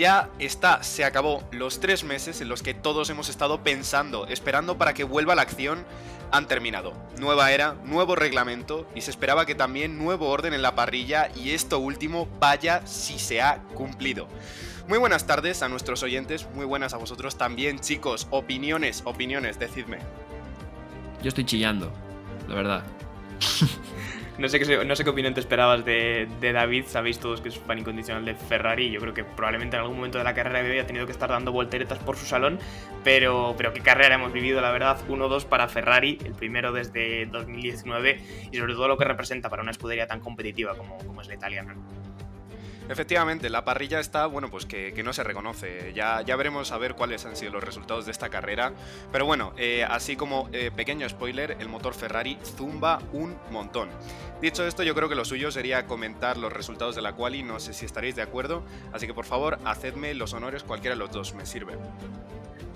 Ya está, se acabó. Los tres meses en los que todos hemos estado pensando, esperando para que vuelva la acción, han terminado. Nueva era, nuevo reglamento y se esperaba que también nuevo orden en la parrilla y esto último vaya si se ha cumplido. Muy buenas tardes a nuestros oyentes, muy buenas a vosotros también chicos. Opiniones, opiniones, decidme. Yo estoy chillando, la verdad. No sé, qué, no sé qué opinión te esperabas de, de, David. Sabéis todos que es fan incondicional de Ferrari. Yo creo que probablemente en algún momento de la carrera de hoy ha tenido que estar dando volteretas por su salón. Pero, pero qué carrera hemos vivido, la verdad. 1-2 para Ferrari, el primero desde 2019. Y sobre todo lo que representa para una escudería tan competitiva como, como es la italiana. Efectivamente, la parrilla está, bueno, pues que, que, no se reconoce. Ya, ya veremos a ver cuáles han sido los resultados de esta carrera. Pero bueno, eh, así como eh, pequeño spoiler, el motor Ferrari zumba un montón. Dicho esto, yo creo que lo suyo sería comentar los resultados de la quali, no sé si estaréis de acuerdo, así que por favor, hacedme los honores cualquiera de los dos, me sirve.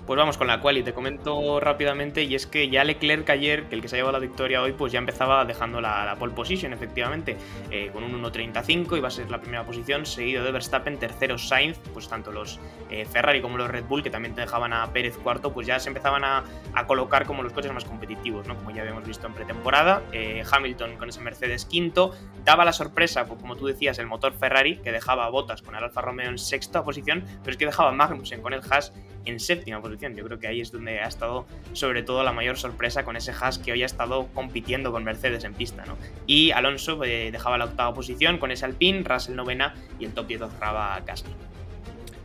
Pues vamos con la quali, te comento rápidamente, y es que ya Leclerc ayer, que el que se ha llevado la victoria hoy, pues ya empezaba dejando la, pole position, efectivamente, eh, con un 1.35, iba a ser la primera posición, seguido de Verstappen, tercero Sainz, pues tanto los eh, Ferrari como los Red Bull, que también te dejaban a Pérez cuarto, pues ya se empezaban a, a colocar como los coches más competitivos, ¿no? Como ya habíamos visto en pretemporada, eh, Hamilton con ese Mercedes quinto, daba la sorpresa, pues como tú decías, el motor Ferrari, que dejaba a Bottas con el Alfa Romeo en sexta posición, pero es que dejaba a Magnussen con el Haas en séptima posición yo creo que ahí es donde ha estado sobre todo la mayor sorpresa con ese Haas que hoy ha estado compitiendo con Mercedes en pista. ¿no? Y Alonso eh, dejaba la octava posición con ese Alpine, Russell novena y el top 10 cerraba Gasly.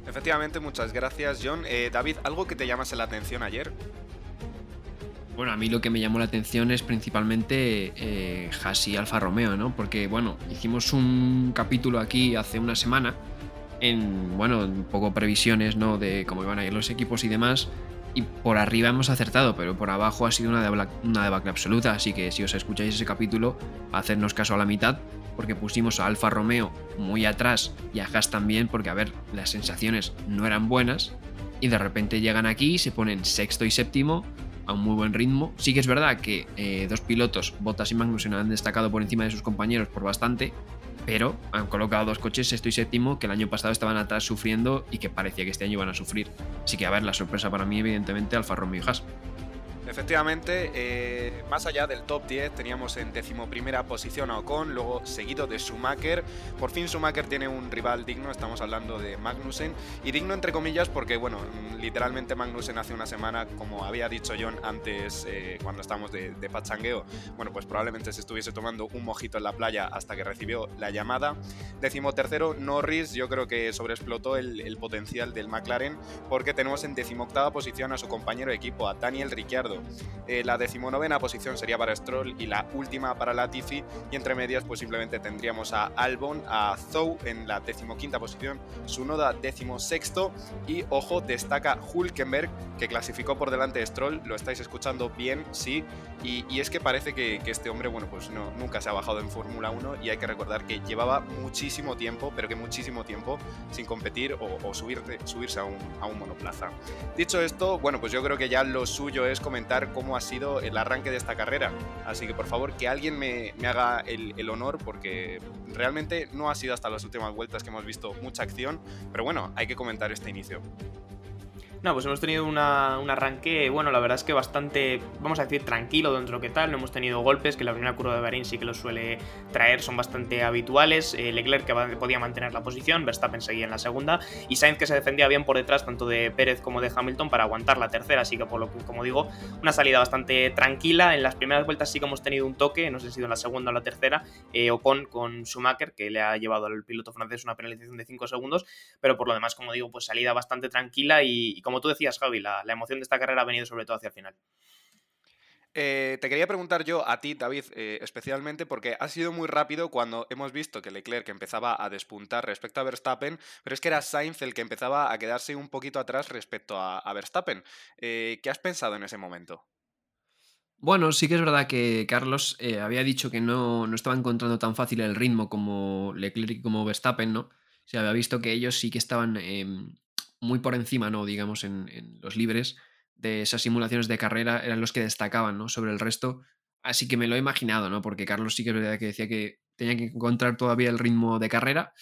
Efectivamente, muchas gracias John. Eh, David, ¿algo que te llamase la atención ayer? Bueno, a mí lo que me llamó la atención es principalmente eh, Haas y Alfa Romeo, ¿no? Porque, bueno, hicimos un capítulo aquí hace una semana en, bueno, un poco previsiones, ¿no? De cómo iban a ir los equipos y demás. Y por arriba hemos acertado, pero por abajo ha sido una debacle, una debacle absoluta. Así que si os escucháis ese capítulo, hacernos caso a la mitad, porque pusimos a Alfa Romeo muy atrás y a Haas también, porque a ver, las sensaciones no eran buenas. Y de repente llegan aquí y se ponen sexto y séptimo a un muy buen ritmo. Sí que es verdad que eh, dos pilotos, Bottas y Magnussen, han destacado por encima de sus compañeros por bastante, pero han colocado dos coches sexto y séptimo que el año pasado estaban atrás sufriendo y que parecía que este año iban a sufrir. Así que a ver, la sorpresa para mí evidentemente Alfa Romeo y Haas. Efectivamente, eh, más allá del top 10 teníamos en decimoprimera posición a Ocon, luego seguido de Schumacher. Por fin Schumacher tiene un rival digno, estamos hablando de Magnussen. Y digno entre comillas porque, bueno, literalmente Magnussen hace una semana, como había dicho John antes eh, cuando estábamos de, de, pachangueo, bueno, pues probablemente se estuviese tomando un mojito en la playa hasta que recibió la llamada. Decimotercero, Norris, yo creo que sobreexplotó el, el potencial del McLaren porque tenemos en decimoctava posición a su compañero de equipo, a Daniel Ricciardo eh, la decimonovena posición sería para Stroll y la última para Latifi. Y entre medias, pues simplemente tendríamos a Albon, a Zou en la decimoquinta posición, Sunoda decimosexto. Y ojo, destaca Hulkenberg, que clasificó por delante de Stroll. Lo estáis escuchando bien, sí. Y, y es que parece que, este hombre, bueno, pues no, nunca se ha bajado en Fórmula 1. Y hay que recordar que llevaba muchísimo tiempo, pero que muchísimo tiempo, sin competir o, subirse a un monoplaza. Dicho esto, bueno, pues yo creo que ya lo suyo es comentar cómo ha sido el arranque de esta carrera. Así que por favor que alguien me, me haga el, el, honor porque realmente no ha sido hasta las últimas vueltas que hemos visto mucha acción, pero bueno, hay que comentar este inicio. No, pues hemos tenido una, un arranque, bueno, la verdad es que bastante, vamos a decir, tranquilo dentro que tal. No hemos tenido golpes, que la primera curva de Bahrein sí que lo suele traer, son bastante habituales. Eh, Leclerc que podía mantener la posición, Verstappen seguía en la segunda, y Sainz que se defendía bien por detrás, tanto de Pérez como de Hamilton, para aguantar la tercera. Así que, por lo que, como digo, una salida bastante tranquila. En las primeras vueltas sí que hemos tenido un toque, no sé si ha sido en la segunda o la tercera, eh, Ocon con Schumacher, que le ha llevado al piloto francés una penalización de 5 segundos, pero por lo demás, como digo, pues salida bastante tranquila y como tú decías, Javi, la, la, emoción de esta carrera ha venido sobre todo hacia el final. Eh, te quería preguntar yo a ti, David, eh, especialmente porque ha sido muy rápido cuando hemos visto que Leclerc empezaba a despuntar respecto a Verstappen, pero es que era Sainz el que empezaba a quedarse un poquito atrás respecto a, Verstappen. Eh, ¿Qué has pensado en ese momento? Bueno, sí que es verdad que Carlos había dicho que no, no, estaba encontrando tan fácil el ritmo como Leclerc y como Verstappen, ¿no? Se había visto que ellos sí que estaban em, muy por encima, ¿no? Digamos, en, los libres de esas simulaciones de carrera eran los que destacaban ¿no? sobre el resto. Así que me lo he imaginado, ¿no? Porque Carlos sí que es verdad que decía que tenía que encontrar todavía el ritmo de carrera.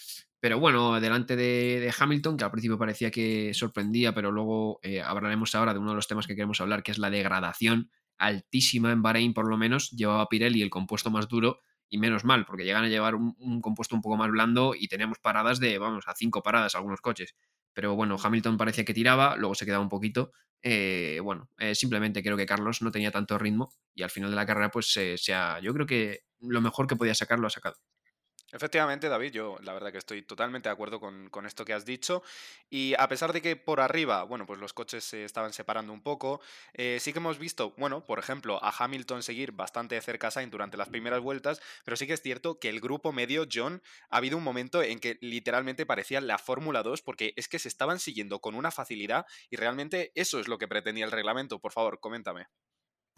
Pero bueno, delante de, Hamilton, que al principio parecía que sorprendía, pero luego eh, hablaremos ahora de uno de los temas que queremos hablar, que es la degradación altísima en Bahrein, por lo menos, llevaba Pirelli el compuesto más duro y menos mal, porque llegan a llevar un, un, compuesto un poco más blando y teníamos paradas de, vamos, a cinco paradas algunos coches. Pero bueno, Hamilton parecía que tiraba, luego se quedaba un poquito eh, bueno, eh, simplemente creo que Carlos no tenía tanto ritmo y al final de la carrera, pues sea, yo creo que lo mejor que podía sacar lo ha sacado. Efectivamente, David, yo la verdad que estoy totalmente de acuerdo con, esto que has dicho. Y a pesar de que por arriba, bueno, pues los coches se estaban separando un poco, eh, sí que hemos visto, bueno, por ejemplo, a Hamilton seguir bastante cerca a Sainz durante las primeras vueltas, pero sí que es cierto que el grupo medio, John, ha habido un momento en que literalmente parecía la Fórmula 2, porque es que se estaban siguiendo con una facilidad y realmente eso es lo que pretendía el reglamento. Por favor, coméntame.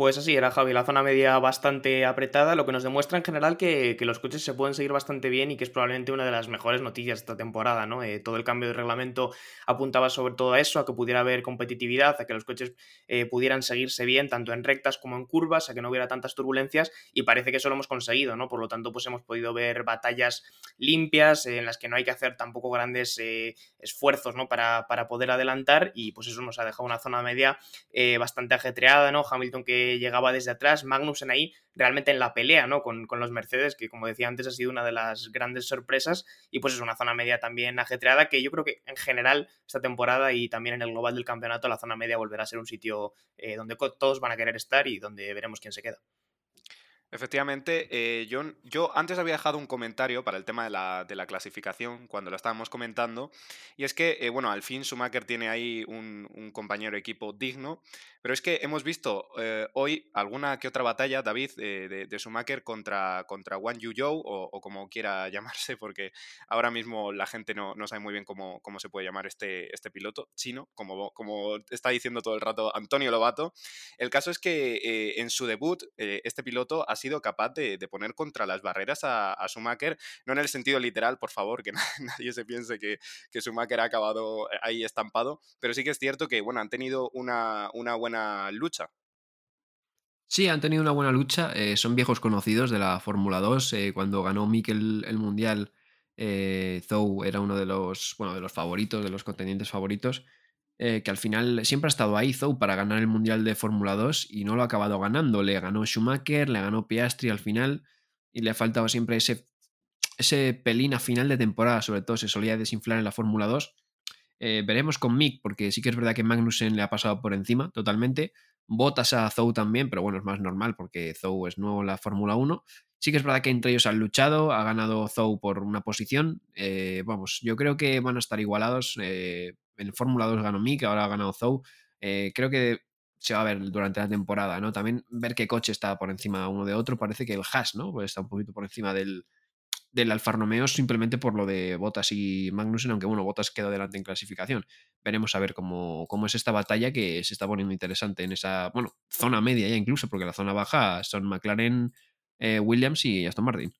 Pues así era, Javi, la zona media bastante apretada, lo que nos demuestra en general que, los coches se pueden seguir bastante bien y que es probablemente una de las mejores noticias de esta temporada, ¿no? Eh, todo el cambio de reglamento apuntaba sobre todo a eso, a que pudiera haber competitividad, a que los coches eh, pudieran seguirse bien, tanto en rectas como en curvas, a que no hubiera tantas turbulencias, y parece que eso lo hemos conseguido, ¿no? Por lo tanto, pues hemos podido ver batallas limpias, en las que no hay que hacer tampoco grandes eh, esfuerzos, ¿no? Para, para, poder adelantar, y pues eso nos ha dejado una zona media bastante ajetreada, ¿no? Hamilton que llegaba desde atrás, Magnussen ahí realmente en la pelea, ¿no? Con, los Mercedes, que como decía antes ha sido una de las grandes sorpresas y pues es una zona media también ajetreada que yo creo que en general esta temporada y también en el global del campeonato la zona media volverá a ser un sitio eh, donde todos van a querer estar y donde veremos quién se queda. Efectivamente, eh, yo, antes había dejado un comentario para el tema de la, clasificación cuando lo estábamos comentando, y es que, eh, bueno, al fin Schumacher tiene ahí un, compañero de equipo digno, pero es que hemos visto eh, hoy alguna que otra batalla, David, de, de, Schumacher contra, contra Wang Yu Zhou, o, como quiera llamarse, porque ahora mismo la gente no, no sabe muy bien cómo, cómo, se puede llamar este, este piloto chino, como, como está diciendo todo el rato Antonio Lobato. El caso es que en su debut, este piloto ha sido capaz de, poner contra las barreras a, Schumacher, no en el sentido literal, por favor, que nadie se piense que, que, Schumacher ha acabado ahí estampado, pero sí que es cierto que, bueno, han tenido una, buena lucha. Sí, han tenido una buena lucha. Eh, son viejos conocidos de la Fórmula 2. Eh, cuando ganó Mikel el Mundial, eh, Zou era uno de los, bueno, de los favoritos, de los contendientes favoritos. Eh, que al final siempre ha estado ahí Zou para ganar el Mundial de Fórmula 2 y no lo ha acabado ganando. Le ganó Schumacher, le ganó Piastri al final y le ha faltado siempre ese, ese pelín a final de temporada, sobre todo se solía desinflar en la Fórmula 2. Eh, veremos con Mick, porque sí que es verdad que Magnussen le ha pasado por encima totalmente. Botas a Zou también, pero bueno, es más normal porque Zou es nuevo en la Fórmula 1. Sí que es verdad que entre ellos han luchado, ha ganado Zou por una posición. Eh, vamos, yo creo que van a estar igualados en Fórmula 2 ganó Mick, ahora ha ganado Zou. Eh, creo que se va a ver durante la temporada, ¿no? También ver qué coche está por encima uno de otro. Parece que el Haas, ¿no? Pues está un poquito por encima del, del Alfa Romeo simplemente por lo de Bottas y Magnussen, aunque bueno, Bottas quedó delante en clasificación. Veremos a ver cómo, cómo es esta batalla que se está poniendo interesante en esa, bueno, zona media ya incluso, porque la zona baja son McLaren, eh, Williams y Aston Martin.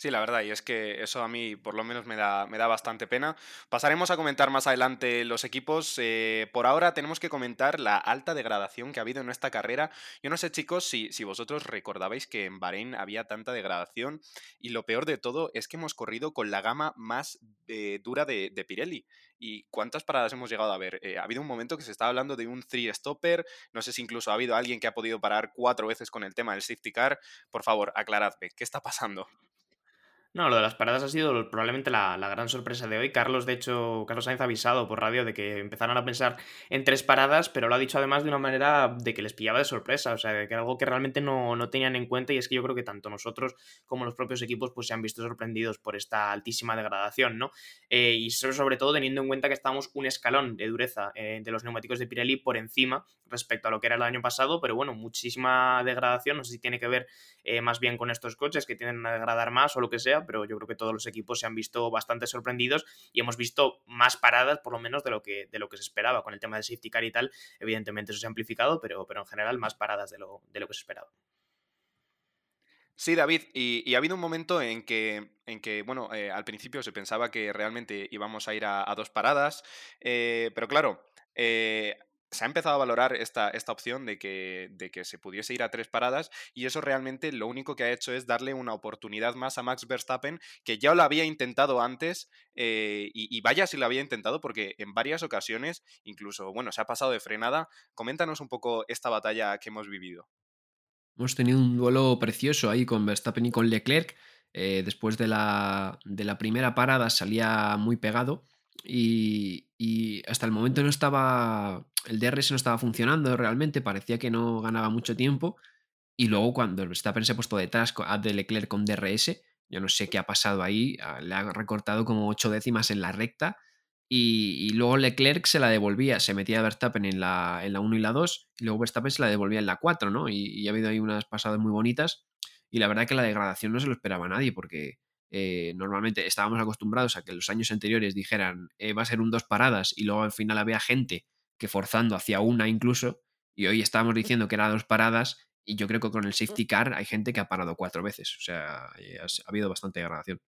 Sí, la verdad, y es que eso a mí por lo menos me da, me da bastante pena. Pasaremos a comentar más adelante los equipos. Eh, por ahora tenemos que comentar la alta degradación que ha habido en esta carrera. Yo no sé, chicos, si, si vosotros recordabais que en Bahrein había tanta degradación y lo peor de todo es que hemos corrido con la gama más eh, dura de, Pirelli. ¿Y cuántas paradas hemos llegado a ver? Eh, ha habido un momento que se estaba hablando de un three stopper, no sé si incluso ha habido alguien que ha podido parar cuatro veces con el tema del safety car. Por favor, aclaradme, ¿qué está pasando? No, lo de las paradas ha sido probablemente la, gran sorpresa de hoy. Carlos, de hecho, Carlos Sainz ha avisado por radio de que empezaron a pensar en tres paradas, pero lo ha dicho además de una manera de que les pillaba de sorpresa, o sea, que algo que realmente no, tenían en cuenta y es que yo creo que tanto nosotros como los propios equipos pues se han visto sorprendidos por esta altísima degradación, ¿no? Eh, y sobre todo teniendo en cuenta que estamos un escalón de dureza eh, de los neumáticos de Pirelli por encima respecto a lo que era el año pasado, pero bueno, muchísima degradación, no sé si tiene que ver eh, más bien con estos coches que tienden a degradar más o lo que sea, pero yo creo que todos los equipos se han visto bastante sorprendidos y hemos visto más paradas por lo menos de lo que, de lo que se esperaba con el tema de safety car y tal. Evidentemente eso se ha amplificado, pero, pero en general más paradas de lo, de lo que se esperaba. Sí, David, y, ha habido un momento en que, en que bueno, eh, al principio se pensaba que realmente íbamos a ir a, dos paradas, eh, pero claro, se ha empezado a valorar esta, esta opción de que, de que, se pudiese ir a tres paradas y eso realmente lo único que ha hecho es darle una oportunidad más a Max Verstappen que ya lo había intentado antes eh, y, vaya si lo había intentado porque en varias ocasiones incluso, bueno, se ha pasado de frenada. Coméntanos un poco esta batalla que hemos vivido. Hemos tenido un duelo precioso ahí con Verstappen y con Leclerc. Eh, después de la, de la primera parada salía muy pegado y, hasta el momento no estaba, el DRS no estaba funcionando realmente, parecía que no ganaba mucho tiempo. Y luego cuando Verstappen se ha puesto detrás de Leclerc con DRS, yo no sé qué ha pasado ahí, ah, le ha recortado como 8 décimas en la recta y, luego Leclerc se la devolvía, se metía a Verstappen en la, en la 1 y la 2 y luego Verstappen se la devolvía en la 4, ¿no? Y, y ha habido ahí unas pasadas muy bonitas y la verdad que la degradación no se lo esperaba a nadie porque eh, normalmente estábamos acostumbrados a que en los años anteriores dijeran eh, va a ser un dos paradas y luego al final había gente que forzando hacia una incluso y hoy estamos diciendo que era dos paradas y yo creo que con el safety car hay gente que ha parado cuatro veces, o sea, eh, ha, habido bastante degradación.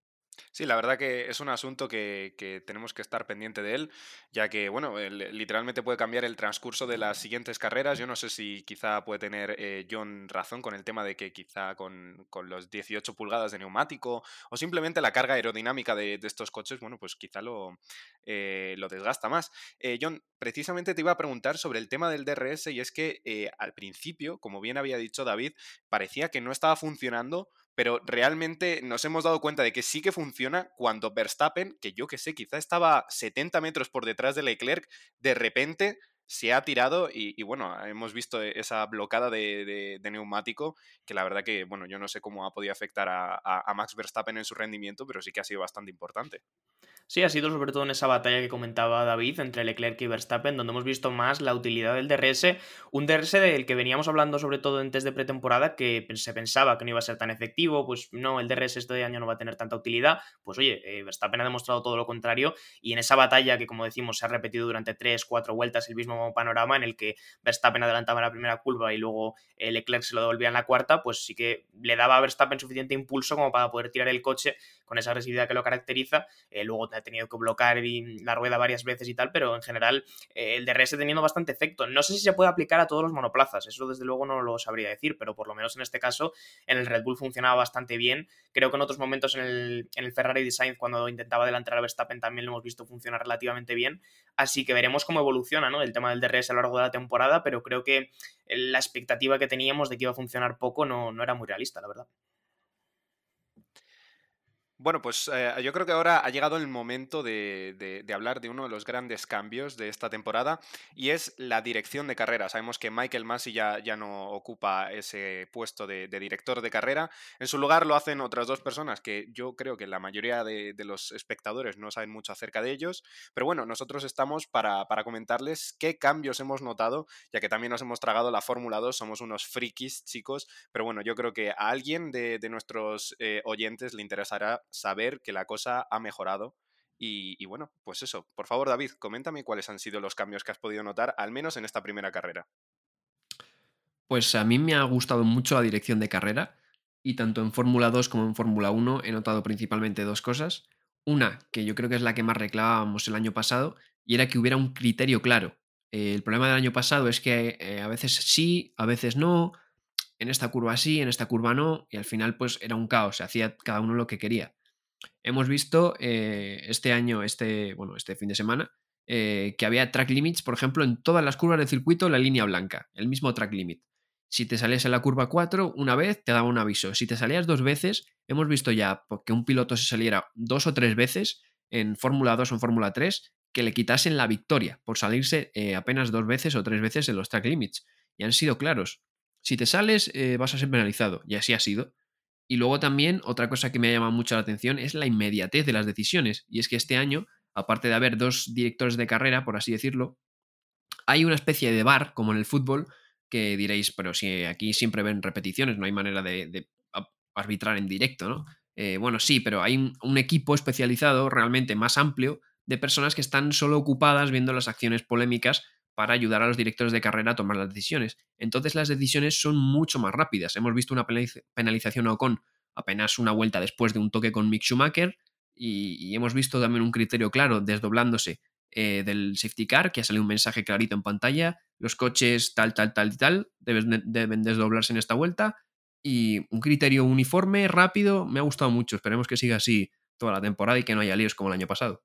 Sí, la verdad que es un asunto que, tenemos que estar pendiente de él, ya que, bueno, literalmente puede cambiar el transcurso de las siguientes carreras. Yo no sé si quizá puede tener eh, John razón con el tema de que quizá con, los 18 pulgadas de neumático o simplemente la carga aerodinámica de, estos coches, bueno, pues quizá lo, eh, lo desgasta más. Eh, John, precisamente te iba a preguntar sobre el tema del DRS y es que al principio, como bien había dicho David, parecía que no estaba funcionando pero realmente nos hemos dado cuenta de que sí que funciona cuando Verstappen, que yo que sé, quizá estaba 70 metros por detrás de Leclerc, de repente se ha tirado y, bueno, hemos visto esa blocada de, neumático que la verdad que, bueno, yo no sé cómo ha podido afectar a Max Verstappen en su rendimiento, pero sí que ha sido bastante importante. Sí, ha sido sobre todo en esa batalla que comentaba David entre Leclerc y Verstappen, donde hemos visto más la utilidad del DRS, un DRS del que veníamos hablando sobre todo en test de pretemporada, que se pensaba que no iba a ser tan efectivo, pues no, el DRS este año no va a tener tanta utilidad, pues oye, eh, Verstappen ha demostrado todo lo contrario, y en esa batalla que como decimos se ha repetido durante 3, 4 vueltas el mismo panorama en el que Verstappen adelantaba en la primera curva y luego eh, Leclerc se lo devolvía en la cuarta, pues sí que le daba a Verstappen suficiente impulso como para poder tirar el coche con esa agresividad que lo caracteriza, eh, luego ha tenido que bloquear la rueda varias veces y tal, pero en general eh, el DRS teniendo bastante efecto. No sé si se puede aplicar a todos los monoplazas, eso desde luego no lo sabría decir, pero por lo menos en este caso en el Red Bull funcionaba bastante bien. Creo que en otros momentos en el, Ferrari Design, cuando intentaba adelantar a Verstappen, también lo hemos visto funcionar relativamente bien. Así que veremos cómo evoluciona ¿no? el tema del DRS a lo largo de la temporada, pero creo que la expectativa que teníamos de que iba a funcionar poco no, no era muy realista, la verdad. Bueno, pues eh, yo creo que ahora ha llegado el momento de, hablar de uno de los grandes cambios de esta temporada y es la dirección de carrera. Sabemos que Michael Massey ya, ya no ocupa ese puesto de, director de carrera. En su lugar lo hacen otras dos personas que yo creo que la mayoría de, los espectadores no saben mucho acerca de ellos. Pero bueno, nosotros estamos para, comentarles qué cambios hemos notado, ya que también nos hemos tragado la Fórmula 2. Somos unos frikis, chicos. Pero bueno, yo creo que a alguien de, nuestros eh, oyentes le interesará saber que la cosa ha mejorado. Y, bueno, pues eso, por favor David, coméntame cuáles han sido los cambios que has podido notar, al menos en esta primera carrera. Pues a mí me ha gustado mucho la dirección de carrera y tanto en Fórmula 2 como en Fórmula 1 he notado principalmente dos cosas. Una, que yo creo que es la que más reclamábamos el año pasado, y era que hubiera un criterio claro. el problema del año pasado es que eh, a veces sí, a veces no, en esta curva sí, en esta curva no, y al final pues era un caos, se hacía cada uno lo que quería hemos visto eh, este año, este, bueno, este fin de semana, eh, que había track limits, por ejemplo, en todas las curvas del circuito, la línea blanca, el mismo track limit. Si te salías en la curva 4 una vez, te daba un aviso. Si te salías dos veces, hemos visto ya que un piloto se saliera dos o tres veces en Fórmula 2 o en Fórmula 3, que le quitasen la victoria por salirse eh, apenas dos veces o tres veces en los track limits. Y han sido claros. Si te sales, vas a ser penalizado. Y así ha sido. Y luego también otra cosa que me ha llamado mucho la atención es la inmediatez de las decisiones. Y es que este año, aparte de haber dos directores de carrera, por así decirlo, hay una especie de bar, como en el fútbol, que diréis, pero si aquí siempre ven repeticiones, no hay manera de, arbitrar en directo, ¿no? Eh, bueno, sí, pero hay un, equipo especializado realmente más amplio de personas que están solo ocupadas viendo las acciones polémicas para ayudar a los directores de carrera a tomar las decisiones. Entonces las decisiones son mucho más rápidas. Hemos visto una penalización a Ocon apenas una vuelta después de un toque con Mick Schumacher y hemos visto también un criterio claro desdoblándose eh, del safety car, que ha salido un mensaje clarito en pantalla, los coches tal, tal, tal y tal deben, deben desdoblarse en esta vuelta y un criterio uniforme, rápido, me ha gustado mucho, esperemos que siga así toda la temporada y que no haya líos como el año pasado.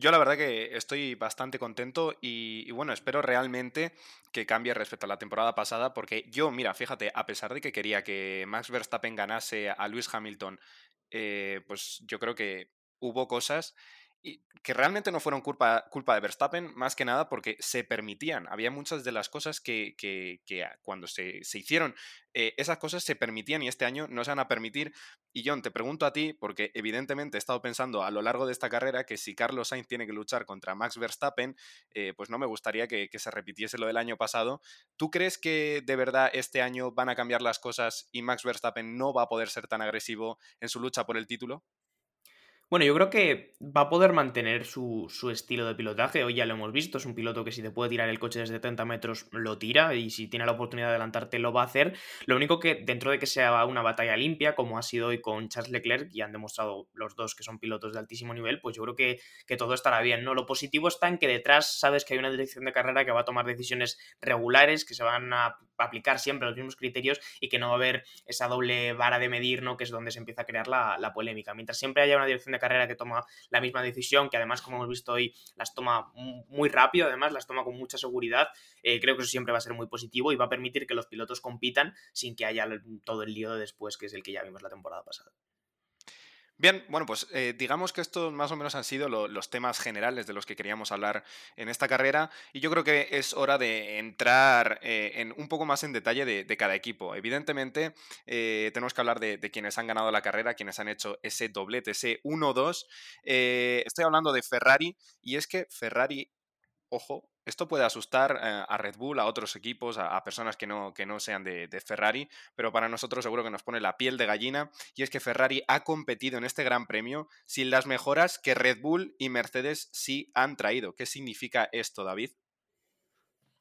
Yo la verdad que estoy bastante contento y, bueno, espero realmente que cambie respecto a la temporada pasada porque yo, mira, fíjate, a pesar de que quería que Max Verstappen ganase a Lewis Hamilton, eh, pues yo creo que hubo cosas y que realmente no fueron culpa, culpa de Verstappen, más que nada porque se permitían. Había muchas de las cosas que, que, cuando se, se hicieron, eh, esas cosas se permitían y este año no se van a permitir. Y John, te pregunto a ti, porque evidentemente he estado pensando a lo largo de esta carrera que si Carlos Sainz tiene que luchar contra Max Verstappen, eh, pues no me gustaría que, que se repitiese lo del año pasado. ¿Tú crees que de verdad este año van a cambiar las cosas y Max Verstappen no va a poder ser tan agresivo en su lucha por el título? Bueno, yo creo que va a poder mantener su, estilo de pilotaje. Hoy ya lo hemos visto, es un piloto que si te puede tirar el coche desde 30 metros lo tira y si tiene la oportunidad de adelantarte lo va a hacer. Lo único que dentro de que sea una batalla limpia, como ha sido hoy con Charles Leclerc, y han demostrado los dos que son pilotos de altísimo nivel, pues yo creo que, que todo estará bien. ¿no? Lo positivo está en que detrás sabes que hay una dirección de carrera que va a tomar decisiones regulares, que se van a aplicar siempre los mismos criterios y que no va a haber esa doble vara de medir, ¿no? que es donde se empieza a crear la, polémica. Mientras siempre haya una dirección de carrera que toma la misma decisión, que además, como hemos visto hoy, las toma muy rápido, además las toma con mucha seguridad. Eh, creo que eso siempre va a ser muy positivo y va a permitir que los pilotos compitan sin que haya todo el lío de después, que es el que ya vimos la temporada pasada. Bien, bueno, pues eh, digamos que estos más o menos han sido los temas generales de los que queríamos hablar en esta carrera y yo creo que es hora de entrar eh, en un poco más en detalle de, cada equipo. Evidentemente, eh, tenemos que hablar de, de, quienes han ganado la carrera, quienes han hecho ese doblete, ese 1-2. estoy hablando de Ferrari y es que Ferrari, ojo, esto puede asustar eh, a Red Bull, a otros equipos, a, personas que no, que no sean de, Ferrari, pero para nosotros seguro que nos pone la piel de gallina. Y es que Ferrari ha competido en este Gran Premio sin las mejoras que Red Bull y Mercedes sí han traído. ¿Qué significa esto, David?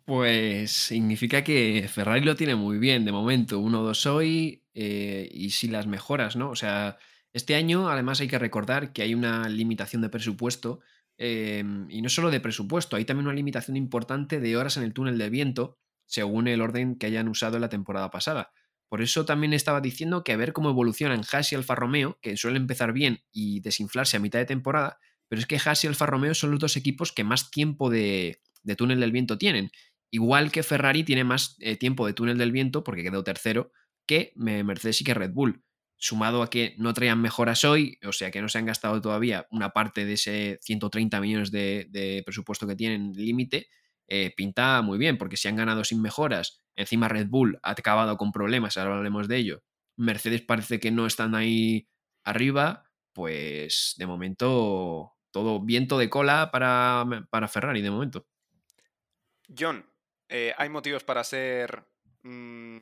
Pues significa que Ferrari lo tiene muy bien de momento, 1-2 hoy eh, y sin las mejoras, ¿no? O sea, este año además hay que recordar que hay una limitación de presupuesto Em, y no solo de presupuesto, hay también una limitación importante de horas en el túnel de viento, según el orden que hayan usado en la temporada pasada. Por eso también estaba diciendo que a ver cómo evolucionan Haas y Alfa Romeo, que suelen empezar bien y desinflarse a mitad de temporada, pero es que Haas y Alfa Romeo son los dos equipos que más tiempo de, túnel del viento tienen. Igual que Ferrari tiene más eh, tiempo de túnel del viento, porque quedó tercero, que Mercedes y que Red Bull sumado a que no traían mejoras hoy, o sea que no se han gastado todavía una parte de ese 130 millones de, presupuesto que tienen límite, eh, pinta muy bien, porque si han ganado sin mejoras, encima Red Bull ha acabado con problemas, ahora hablaremos de ello, Mercedes parece que no están ahí arriba, pues de momento todo viento de cola para, para Ferrari, de momento. John, eh, ¿hay motivos para ser... Mm,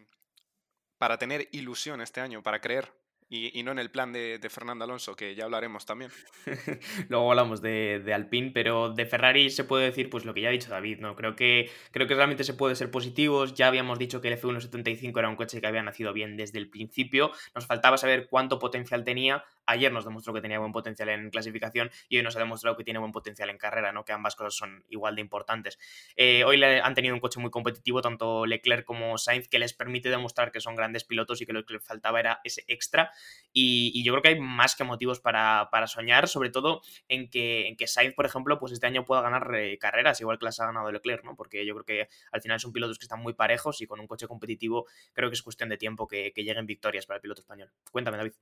para tener ilusión este año, para creer? Y, no en el plan de, Fernando Alonso, que ya hablaremos también. Luego hablamos de, Alpine, pero de Ferrari se puede decir pues lo que ya ha dicho David, ¿no? Creo que, creo que realmente se puede ser positivos. Ya habíamos dicho que el F175 era un coche que había nacido bien desde el principio. Nos faltaba saber cuánto potencial tenía. Ayer nos demostró que tenía buen potencial en clasificación y hoy nos ha demostrado que tiene buen potencial en carrera, ¿no? Que ambas cosas son igual de importantes. Eh, hoy le han tenido un coche muy competitivo, tanto Leclerc como Sainz, que les permite demostrar que son grandes pilotos y que lo que les faltaba era ese extra. Y, yo creo que hay más que motivos para, soñar, sobre todo en que, en que Sainz, por ejemplo, pues este año pueda ganar eh, carreras, igual que las ha ganado Leclerc, ¿no? Porque yo creo que al final son pilotos que están muy parejos y con un coche competitivo creo que es cuestión de tiempo que, lleguen victorias para el piloto español. Cuéntame, David.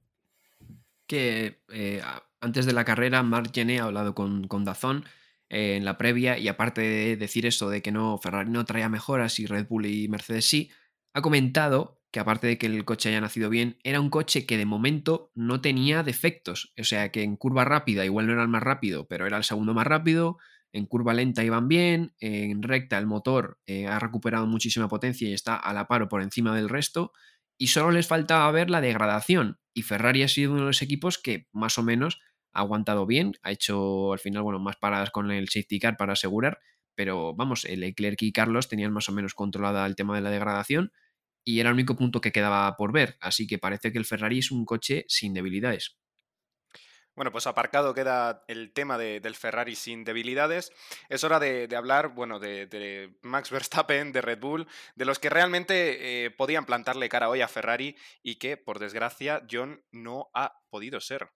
Que eh, antes de la carrera, Marc Gené ha hablado con, con Dazón eh, en la previa y aparte de decir eso de que no Ferrari no traía mejoras y Red Bull y Mercedes sí, ha comentado que aparte de que el coche haya nacido bien, era un coche que de momento no tenía defectos. O sea, que en curva rápida igual no era el más rápido, pero era el segundo más rápido. En curva lenta iban bien. En recta el motor eh, ha recuperado muchísima potencia y está a la paro por encima del resto. Y solo les faltaba ver la degradación. Y Ferrari ha sido uno de los equipos que más o menos ha aguantado bien. Ha hecho al final, bueno, más paradas con el safety car para asegurar. Pero vamos, el Leclerc y Carlos tenían más o menos controlada el tema de la degradación y era el único punto que quedaba por ver, así que parece que el Ferrari es un coche sin debilidades. Bueno, pues aparcado queda el tema del Ferrari sin debilidades. Es hora de, hablar, bueno, de, Max Verstappen, de Red Bull, de los que realmente eh, podían plantarle cara hoy a Ferrari y que, por desgracia, John no ha podido ser.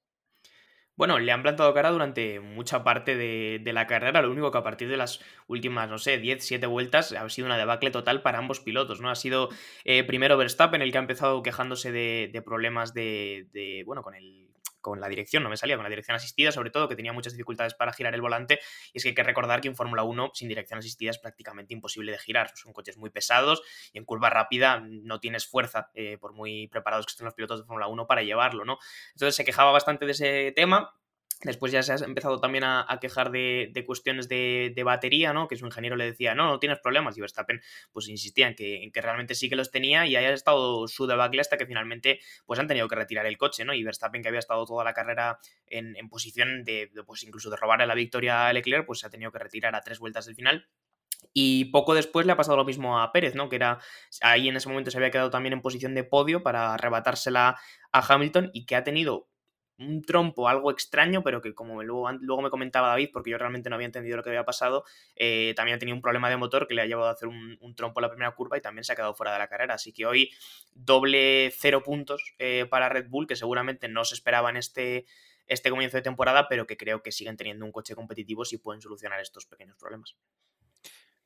Bueno, le han plantado cara durante mucha parte de, la carrera, lo único que a partir de las últimas, no sé, 10, 7 vueltas ha sido una debacle total para ambos pilotos, ¿no? Ha sido eh, primero Verstappen el que ha empezado quejándose de, problemas de, de, bueno, con el con la dirección, no me salía, con la dirección asistida, sobre todo, que tenía muchas dificultades para girar el volante. Y es que hay que recordar que en Fórmula 1 sin dirección asistida es prácticamente imposible de girar. Son coches muy pesados y en curva rápida no tienes fuerza, eh, por muy preparados que estén los pilotos de Fórmula 1, para llevarlo, ¿no? Entonces se quejaba bastante de ese tema Después ya se ha empezado también a, quejar de, cuestiones de, batería, ¿no? Que su ingeniero le decía, no, no tienes problemas. Y Verstappen, pues insistía en que, realmente sí que los tenía y haya estado su debacle hasta que finalmente, pues han tenido que retirar el coche, ¿no? Y Verstappen, que había estado toda la carrera en, posición de, pues incluso de robarle la victoria a Leclerc, pues se ha tenido que retirar a tres vueltas del final. Y poco después le ha pasado lo mismo a Pérez, ¿no? Que era ahí en ese momento se había quedado también en posición de podio para arrebatársela a Hamilton y que ha tenido un trompo algo extraño, pero que como luego, luego me comentaba David, porque yo realmente no había entendido lo que había pasado, eh, también ha tenido un problema de motor que le ha llevado a hacer un, trompo en la primera curva y también se ha quedado fuera de la carrera. Así que hoy doble cero puntos eh, para Red Bull, que seguramente no se esperaba en este, este comienzo de temporada, pero que creo que siguen teniendo un coche competitivo si pueden solucionar estos pequeños problemas.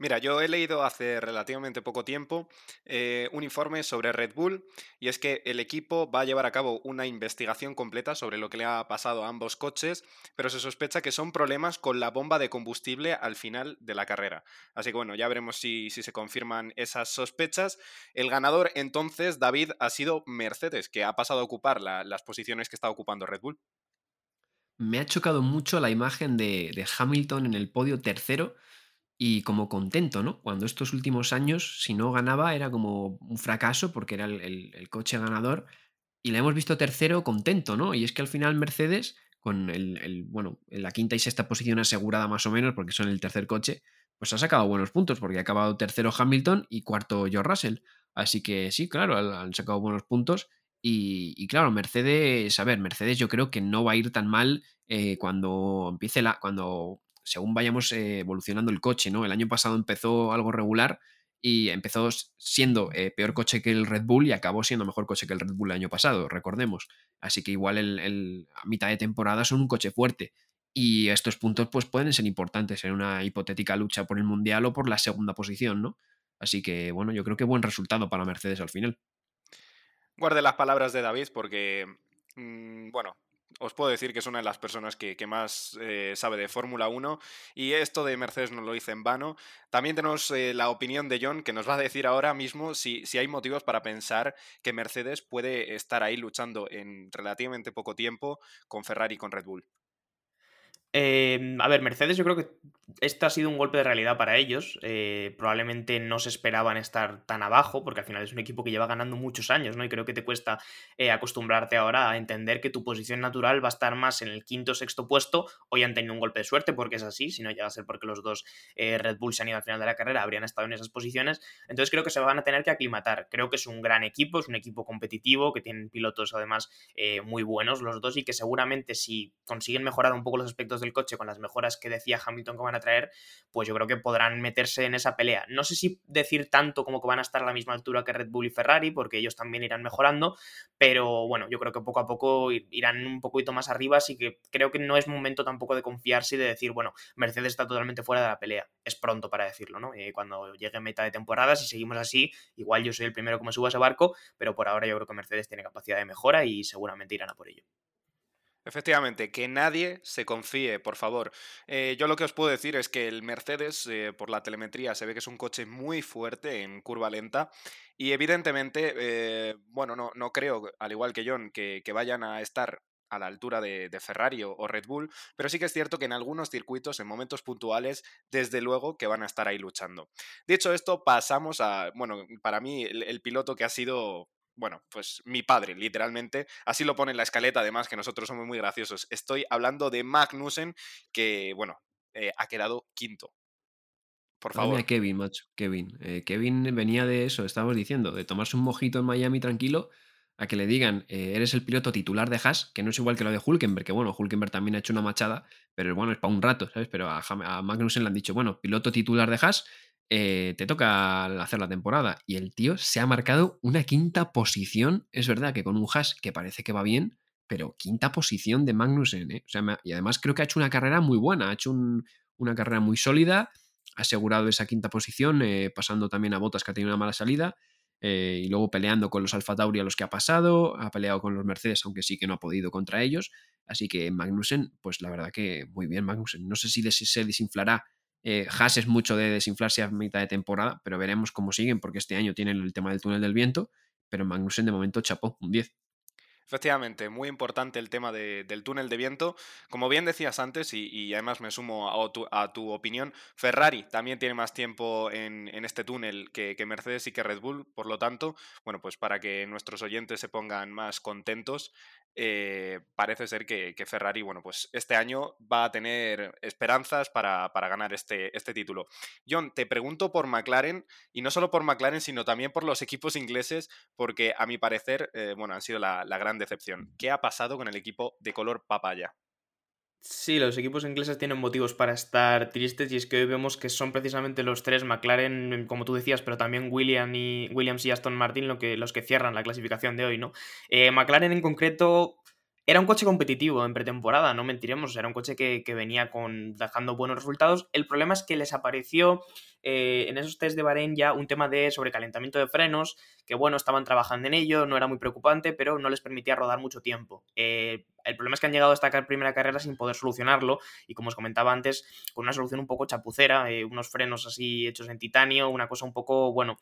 Mira, yo he leído hace relativamente poco tiempo eh, un informe sobre Red Bull y es que el equipo va a llevar a cabo una investigación completa sobre lo que le ha pasado a ambos coches, pero se sospecha que son problemas con la bomba de combustible al final de la carrera. Así que bueno, ya veremos si, se confirman esas sospechas. El ganador entonces, David, ha sido Mercedes, que ha pasado a ocupar las posiciones que está ocupando Red Bull. Me ha chocado mucho la imagen de Hamilton en el podio tercero y como contento, ¿no? Cuando estos últimos años, si no ganaba, era como un fracaso porque era el, coche ganador y la hemos visto tercero contento, ¿no? Y es que al final Mercedes, con el, bueno, en la quinta y sexta posición asegurada más o menos, porque son el tercer coche, pues ha sacado buenos puntos, porque ha acabado tercero Hamilton y cuarto George Russell. Así que sí, claro, han sacado buenos puntos. Y, claro, Mercedes, a ver, Mercedes yo creo que no va a ir tan mal eh, cuando empiece la, cuando según vayamos eh, evolucionando el coche, ¿no? El año pasado empezó algo regular y empezó siendo eh, peor coche que el Red Bull y acabó siendo mejor coche que el Red Bull el año pasado, recordemos. Así que igual el, a mitad de temporada son un coche fuerte. Y estos puntos pues, pueden ser importantes en una hipotética lucha por el Mundial o por la segunda posición, ¿no? Así que, bueno, yo creo que buen resultado para Mercedes al final. Guarde las palabras de David porque, mm, bueno, os puedo decir que es una de las personas que, más eh, sabe de Fórmula 1 y esto de Mercedes no lo hice en vano. También tenemos eh, la opinión de John que nos va a decir ahora mismo si, si, hay motivos para pensar que Mercedes puede estar ahí luchando en relativamente poco tiempo con Ferrari y con Red Bull. Eh, a ver, Mercedes yo creo que este ha sido un golpe de realidad para ellos. Eh, probablemente no se esperaban estar tan abajo, porque al final es un equipo que lleva ganando muchos años, ¿no? Y creo que te cuesta eh, acostumbrarte ahora a entender que tu posición natural va a estar más en el quinto o sexto puesto. Hoy han tenido un golpe de suerte porque es así, si no llega a ser porque los dos Red Bull se han ido al final de la carrera, habrían estado en esas posiciones. Entonces creo que se van a tener que aclimatar. Creo que es un gran equipo, es un equipo competitivo, que tienen pilotos además muy buenos los dos y que seguramente si consiguen mejorar un poco los aspectos del coche con las mejoras que decía Hamilton que van a traer, pues yo creo que podrán meterse en esa pelea. No sé si decir tanto como que van a estar a la misma altura que Red Bull y Ferrari, porque ellos también irán mejorando, pero bueno, yo creo que poco a poco irán un poquito más arriba, así que creo que no es momento tampoco de confiarse y de decir, bueno, Mercedes está totalmente fuera de la pelea. Es pronto para decirlo, ¿no? Eh, cuando llegue meta de temporada, si seguimos así, igual yo soy el primero que me subo a ese barco, pero por ahora yo creo que Mercedes tiene capacidad de mejora y seguramente irán a por ello. Efectivamente, que nadie se confíe, por favor. Eh, yo lo que os puedo decir es que el Mercedes, eh, por la telemetría, se ve que es un coche muy fuerte en curva lenta y evidentemente, eh, bueno, no, no, creo, al igual que John, que, vayan a estar a la altura de, Ferrari o, Red Bull, pero sí que es cierto que en algunos circuitos, en momentos puntuales, desde luego que van a estar ahí luchando. Dicho esto, pasamos a, bueno, para mí el piloto que ha sido bueno, pues mi padre, literalmente. Así lo pone en la escaleta, además, que nosotros somos muy graciosos. Estoy hablando de Magnussen, que, bueno, eh, ha quedado quinto. Por favor. Kevin, macho, Kevin. Eh, Kevin venía de eso, estábamos diciendo, de tomarse un mojito en Miami tranquilo, a que le digan, eh, eres el piloto titular de Haas, que no es igual que lo de Hulkenberg, que bueno, Hulkenberg también ha hecho una machada, pero bueno, es para un rato, ¿sabes? Pero a, a Magnussen le han dicho, bueno, piloto titular de Haas, eh, te toca hacer la temporada. Y el tío se ha marcado una quinta posición. Es verdad que con un hash que parece que va bien, pero quinta posición de Magnussen. ¿eh? y además creo que ha hecho una carrera muy buena, ha hecho una carrera muy sólida, ha asegurado esa quinta posición, eh, pasando también a Botas que ha tenido una mala salida. y luego peleando con los Alfa Tauri a los que ha pasado, ha peleado con los Mercedes, aunque sí que no ha podido contra ellos. Así que Magnussen, pues la verdad que muy bien Magnussen. No sé si se desinflará eh, Haas es mucho de desinflarse a mitad de temporada, pero veremos cómo siguen, porque este año tienen el tema del túnel del viento, pero Magnussen de momento chapó un 10. Efectivamente, muy importante el tema del túnel de viento. Como bien decías antes, y, además me sumo a tu, opinión, Ferrari también tiene más tiempo en, este túnel que, que, Mercedes y que Red Bull. Por lo tanto, bueno, pues para que nuestros oyentes se pongan más contentos, eh, parece ser que, Ferrari, bueno, pues este año va a tener esperanzas para, ganar este, este, título. John, te pregunto por McLaren, y no solo por McLaren, sino también por los equipos ingleses, porque a mi parecer, eh, bueno, han sido la, gran decepción. ¿Qué ha pasado con el equipo de color papaya? Sí, los equipos ingleses tienen motivos para estar tristes y es que hoy vemos que son precisamente los tres, McLaren, como tú decías, pero también William y, Williams y Aston Martin lo que, los que cierran la clasificación de hoy, ¿no? Eh, McLaren en concreto era un coche competitivo en pretemporada, no mentiremos, era un coche que, venía con, dejando buenos resultados. El problema es que les apareció eh, en esos test de Bahrein ya un tema de sobrecalentamiento de frenos, que bueno, estaban trabajando en ello, no era muy preocupante, pero no les permitía rodar mucho tiempo. Eh, el problema es que han llegado a esta primera carrera sin poder solucionarlo y como os comentaba antes, con una solución un poco chapucera, eh, unos frenos así hechos en titanio, una cosa un poco, bueno,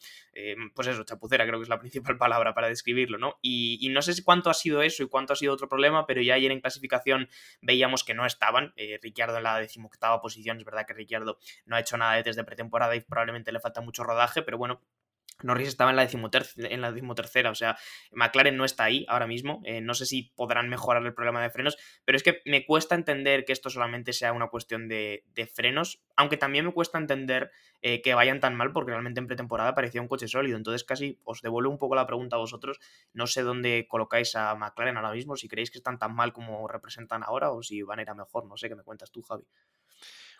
pues eso, chapucera creo que es la principal palabra para describirlo, ¿no? Y, y, no sé cuánto ha sido eso y cuánto ha sido otro problema, pero ya ayer en clasificación veíamos que no estaban. Ricciardo en la decimoctava posición, es verdad que Ricciardo no ha hecho nada de test de pretemporada probablemente le falta mucho rodaje, pero bueno, Norris estaba en la, decimotercera, o sea, McLaren no está ahí ahora mismo. Eh, no sé si podrán mejorar el problema de frenos, pero es que me cuesta entender que esto solamente sea una cuestión de, frenos, aunque también me cuesta entender eh, que vayan tan mal, porque realmente en pretemporada parecía un coche sólido. Entonces, casi os devuelvo un poco la pregunta a vosotros. No sé dónde colocáis a McLaren ahora mismo, si creéis que están tan mal como representan ahora o si van a ir a mejor. No sé qué me cuentas tú, Javi.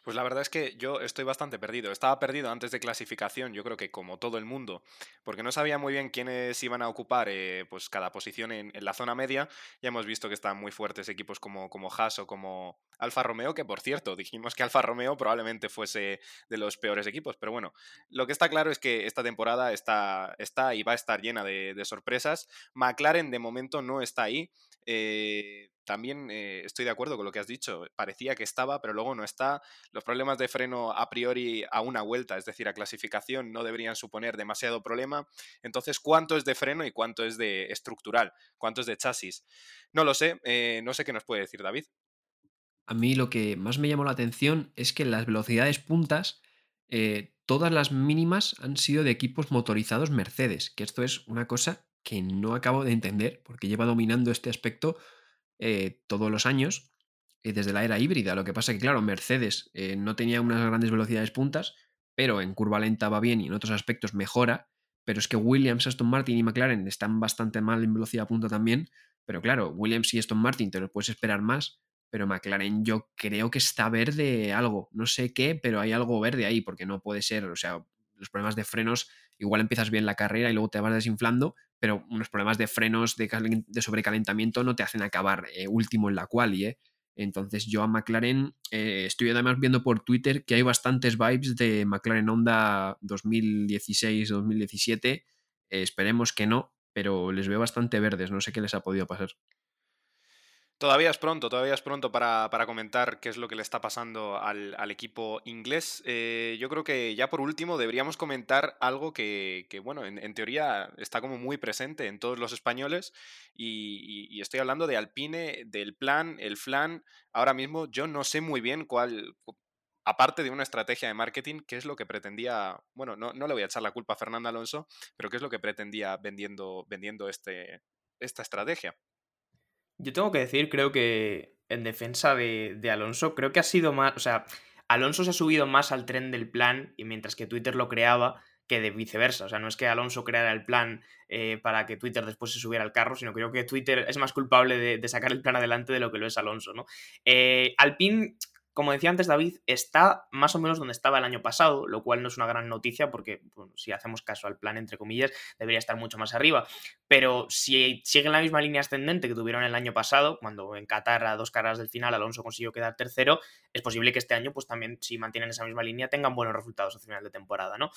Pues la verdad es que yo estoy bastante perdido. Estaba perdido antes de clasificación, yo creo que como todo el mundo, porque no sabía muy bien quiénes iban a ocupar eh, pues cada posición en, la zona media. Ya hemos visto que están muy fuertes equipos como, como Haas o como Alfa Romeo, que por cierto, dijimos que Alfa Romeo probablemente fuese de los peores equipos, pero bueno, lo que está claro es que esta temporada está, está y va a estar llena de, de sorpresas. McLaren de momento no está ahí. Eh, también eh, estoy de acuerdo con lo que has dicho. Parecía que estaba, pero luego no está. Los problemas de freno a priori a una vuelta, es decir, a clasificación, no deberían suponer demasiado problema. Entonces, ¿cuánto es de freno y cuánto es de estructural? ¿Cuánto es de chasis? No lo sé. Eh, no sé qué nos puede decir David. a mí lo que más me llamó la atención es que las velocidades puntas, todas las mínimas han sido de equipos motorizados Mercedes, que esto es una cosa que no acabo de entender, porque lleva dominando este aspecto eh, todos los años, eh, desde la era híbrida. Lo que pasa es que, claro, Mercedes eh, no tenía unas grandes velocidades puntas, pero en curva lenta va bien y en otros aspectos mejora. Pero es que Williams, Aston Martin y McLaren están bastante mal en velocidad punta también. Pero claro, Williams y Aston Martin te lo puedes esperar más. Pero McLaren yo creo que está verde algo. No sé qué, pero hay algo verde ahí, porque no puede ser. O sea, los problemas de frenos, igual empiezas bien la carrera y luego te vas desinflando, pero unos problemas de frenos, de, sobrecalentamiento no te hacen acabar eh, último en la quali, ¿eh? Entonces yo a McLaren eh, estoy además viendo por Twitter que hay bastantes vibes de McLaren Honda 2016-2017. esperemos que no, pero les veo bastante verdes, no sé qué les ha podido pasar. Todavía es pronto, todavía es pronto para, comentar qué es lo que le está pasando al, equipo inglés. Eh, yo creo que ya por último deberíamos comentar algo que, bueno, en, teoría está como muy presente en todos los españoles y, estoy hablando de Alpine, del plan, el flan. Ahora mismo yo no sé muy bien cuál, aparte de una estrategia de marketing, qué es lo que pretendía, bueno, no, no le voy a echar la culpa a Fernando Alonso, pero qué es lo que pretendía vendiendo, vendiendo este, esta estrategia. Yo tengo que decir, creo que en defensa de, Alonso, creo que ha sido más, o sea, Alonso se ha subido más al tren del plan y mientras que Twitter lo creaba que de viceversa. O sea, no es que Alonso creara el plan eh, para que Twitter después se subiera al carro, sino creo que Twitter es más culpable de, sacar el plan adelante de lo que lo es Alonso, ¿no? Eh, como decía antes David, está más o menos donde estaba el año pasado, lo cual no es una gran noticia porque si hacemos caso al plan, entre comillas, debería estar mucho más arriba. Pero si siguen la misma línea ascendente que tuvieron el año pasado, cuando en Qatar a dos carreras del final Alonso consiguió quedar tercero, es posible que este año, pues también, si mantienen esa misma línea, tengan buenos resultados al final de temporada, ¿no?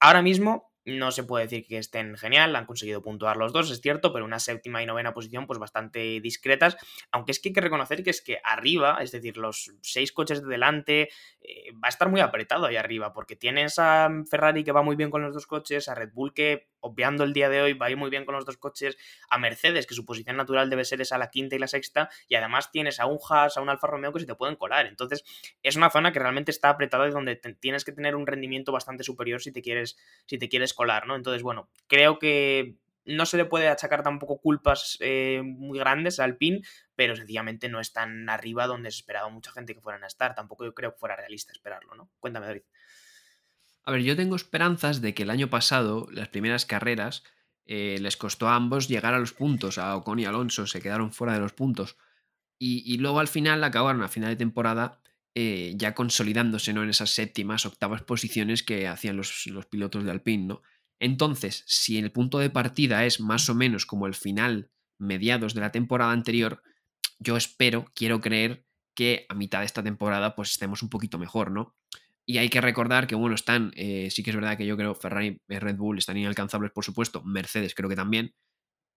Ahora mismo no se puede decir que estén genial, han conseguido puntuar los dos, es cierto, pero una séptima y novena posición pues bastante discretas, aunque es que hay que reconocer que es que arriba, es decir, los seis coches de delante, eh, va a estar muy apretado ahí arriba, porque tienes a Ferrari que va muy bien con los dos coches, a Red Bull que obviando el día de hoy, va a ir muy bien con los dos coches, a Mercedes, que su posición natural debe ser esa la quinta y la sexta, y además tienes a un Haas, a un Alfa Romeo que se te pueden colar. Entonces, es una zona que realmente está apretada y donde tienes que tener un rendimiento bastante superior si te quieres, si te quieres ¿no? Entonces, bueno, creo que no se le puede achacar tampoco culpas eh, muy grandes al PIN, pero sencillamente no están arriba donde se esperaba mucha gente que fueran a estar. Tampoco yo creo que fuera realista esperarlo, ¿no? Cuéntame, David. A ver, yo tengo esperanzas de que el año pasado, las primeras carreras, eh, les costó a ambos llegar a los puntos. A Ocon y Alonso se quedaron fuera de los puntos. Y, luego al final acabaron a final de temporada eh, ya consolidándose ¿no? en esas séptimas, octavas posiciones que hacían los, los pilotos de Alpine. ¿no? Entonces, si el punto de partida es más o menos como el final, mediados de la temporada anterior, yo espero, quiero creer que a mitad de esta temporada pues estemos un poquito mejor, ¿no? Y hay que recordar que, bueno, están, eh, sí que es verdad que yo creo Ferrari, y Red Bull están inalcanzables, por supuesto, Mercedes creo que también,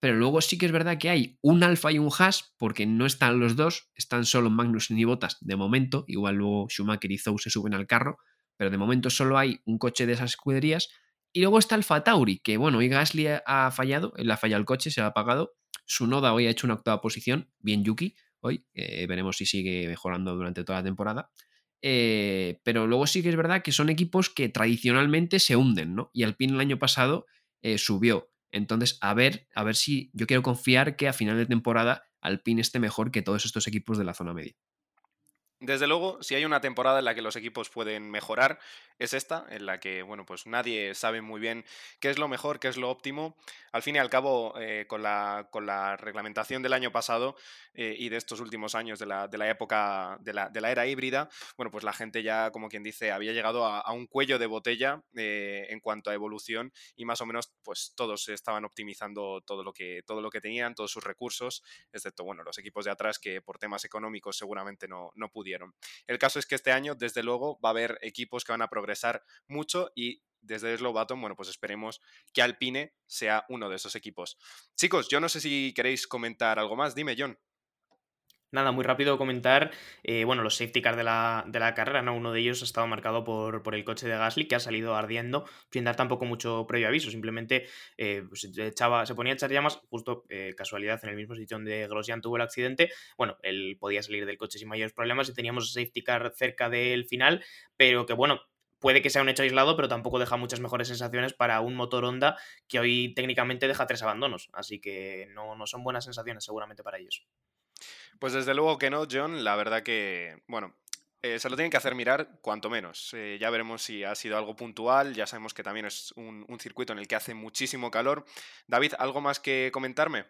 pero luego sí que es verdad que hay un Alfa y un Haas, porque no están los dos, están solo Magnus y Bottas de momento, igual luego Schumacher y Zou se suben al carro, pero de momento solo hay un coche de esas escuderías. Y luego está Alfa Tauri, que bueno, hoy Gasly ha fallado, él ha fallado el coche, se ha apagado. Su Noda hoy ha hecho una octava posición, bien Yuki, hoy, eh, veremos si sigue mejorando durante toda la temporada. Eh, pero luego sí que es verdad que son equipos que tradicionalmente se hunden, ¿no? Y Alpine el año pasado eh, subió. Entonces, a ver, a ver si yo quiero confiar que a final de temporada Alpine esté mejor que todos estos equipos de la zona media. Desde luego, si hay una temporada en la que los equipos pueden mejorar, es esta, en la que, bueno, pues nadie sabe muy bien qué es lo mejor, qué es lo óptimo. Al fin y al cabo, eh, con, la, con, la, reglamentación del año pasado eh, y de estos últimos años de la, de la época de la, de la, era híbrida, bueno, pues la gente ya, como quien dice, había llegado a, un cuello de botella eh, en cuanto a evolución y más o menos, pues todos estaban optimizando todo lo que, todo lo que tenían, todos sus recursos, excepto, bueno, los equipos de atrás que por temas económicos seguramente no, no pudieron el caso es que este año, desde luego, va a haber equipos que van a progresar mucho y desde Slow bueno, pues esperemos que Alpine sea uno de esos equipos. Chicos, yo no sé si queréis comentar algo más. Dime, John. Nada, muy rápido comentar, eh, bueno, los safety cars de la, de la, carrera, ¿no? Uno de ellos ha estado marcado por, por, el coche de Gasly, que ha salido ardiendo, sin dar tampoco mucho previo aviso, simplemente eh, pues, echaba, se ponía a echar llamas, justo eh, casualidad, en el mismo sitio donde Grosjean tuvo el accidente, bueno, él podía salir del coche sin mayores problemas y teníamos safety car cerca del final, pero que bueno, puede que sea un hecho aislado, pero tampoco deja muchas mejores sensaciones para un motor Honda que hoy técnicamente deja tres abandonos, así que no, no son buenas sensaciones seguramente para ellos. Pues desde luego que no, John. La verdad que, bueno, eh, se lo tienen que hacer mirar, cuanto menos. Eh, ya veremos si ha sido algo puntual. Ya sabemos que también es un, circuito en el que hace muchísimo calor. David, ¿algo más que comentarme?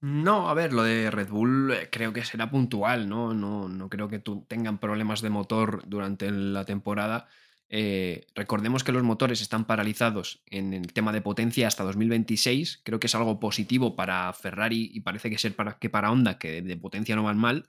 No, a ver, lo de Red Bull eh, creo que será puntual, ¿no? No, no creo que tengan problemas de motor durante la temporada. Eh, recordemos que los motores están paralizados en el tema de potencia hasta 2026. Creo que es algo positivo para Ferrari y parece que ser para, que para Honda, que de potencia no van mal,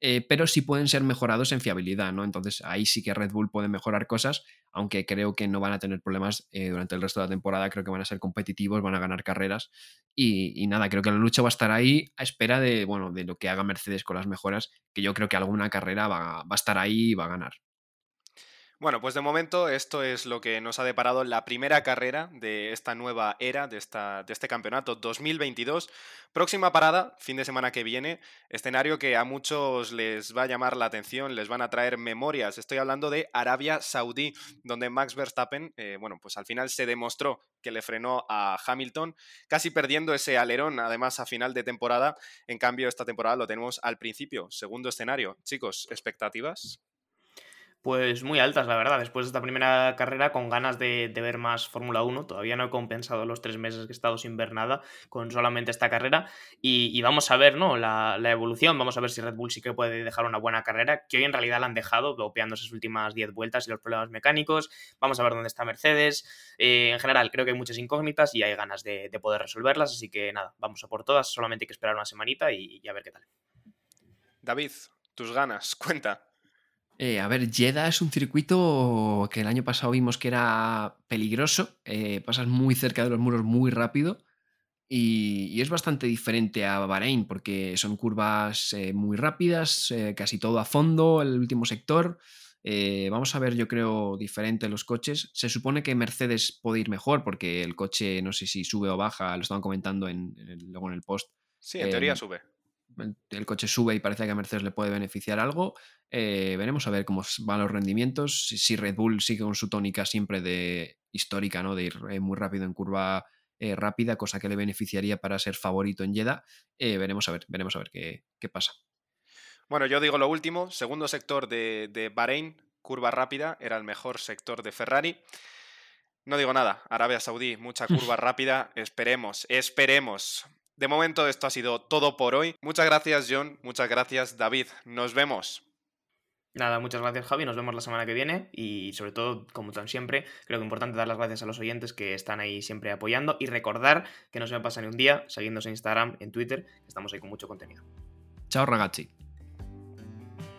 eh, pero sí pueden ser mejorados en fiabilidad, ¿no? Entonces ahí sí que Red Bull puede mejorar cosas, aunque creo que no van a tener problemas eh, durante el resto de la temporada. Creo que van a ser competitivos, van a ganar carreras y, nada, creo que la lucha va a estar ahí a espera de, bueno, de lo que haga Mercedes con las mejoras, que yo creo que alguna carrera va, va a estar ahí y va a ganar. Bueno, pues de momento esto es lo que nos ha deparado la primera carrera de esta nueva era, de, esta, de este campeonato 2022. Próxima parada, fin de semana que viene, escenario que a muchos les va a llamar la atención, les van a traer memorias. Estoy hablando de Arabia Saudí, donde Max Verstappen, eh, bueno, pues al final se demostró que le frenó a Hamilton, casi perdiendo ese alerón, además a final de temporada. En cambio, esta temporada lo tenemos al principio, segundo escenario. Chicos, ¿expectativas? Pues muy altas, la verdad. Después de esta primera carrera, con ganas de, ver más Fórmula 1, todavía no he compensado los tres meses que he estado sin ver nada con solamente esta carrera. Y, vamos a ver ¿no? La, evolución, vamos a ver si Red Bull sí que puede dejar una buena carrera, que hoy en realidad la han dejado, golpeando sus últimas 10 vueltas y los problemas mecánicos. Vamos a ver dónde está Mercedes. Eh, en general, creo que hay muchas incógnitas y hay ganas de, poder resolverlas. Así que nada, vamos a por todas. Solamente hay que esperar una semanita y, y a ver qué tal. David, tus ganas, cuenta. Eh, a ver, Jeddah es un circuito que el año pasado vimos que era peligroso, eh, pasas muy cerca de los muros muy rápido y, es bastante diferente a Bahrein porque son curvas eh, muy rápidas, casi todo a fondo, el último sector. vamos a ver, yo creo, diferente los coches. Se supone que Mercedes puede ir mejor porque el coche, no sé si sube o baja, lo estaban comentando en, luego en el post. Sí, en teoría sube el coche sube y parece que a Mercedes le puede beneficiar algo. Eh, veremos a ver cómo van los rendimientos. Si, Red Bull sigue con su tónica siempre de histórica, ¿no? De ir eh, muy rápido en curva eh, rápida, cosa que le beneficiaría para ser favorito en Jeddah. veremos a ver, veremos a ver qué, pasa. Bueno, yo digo lo último. Segundo sector de, de Bahrein, curva rápida, era el mejor sector de Ferrari. No digo nada, Arabia Saudí, mucha curva rápida, esperemos, esperemos. De momento esto ha sido todo por hoy. Muchas gracias John, muchas gracias David. Nos vemos. Nada, muchas gracias Javi, nos vemos la semana que viene y sobre todo, como tan siempre, creo que es importante dar las gracias a los oyentes que están ahí siempre apoyando y recordar que no se me pasa ni un día siguiéndose en Instagram, en Twitter, que estamos ahí con mucho contenido. Chao ragazzi.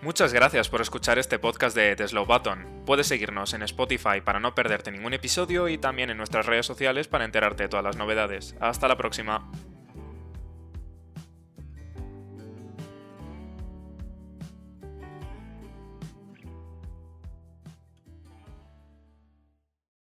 Muchas gracias por escuchar este podcast de The Slow Button. Puedes seguirnos en Spotify para no perderte ningún episodio y también en nuestras redes sociales para enterarte de todas las novedades. Hasta la próxima.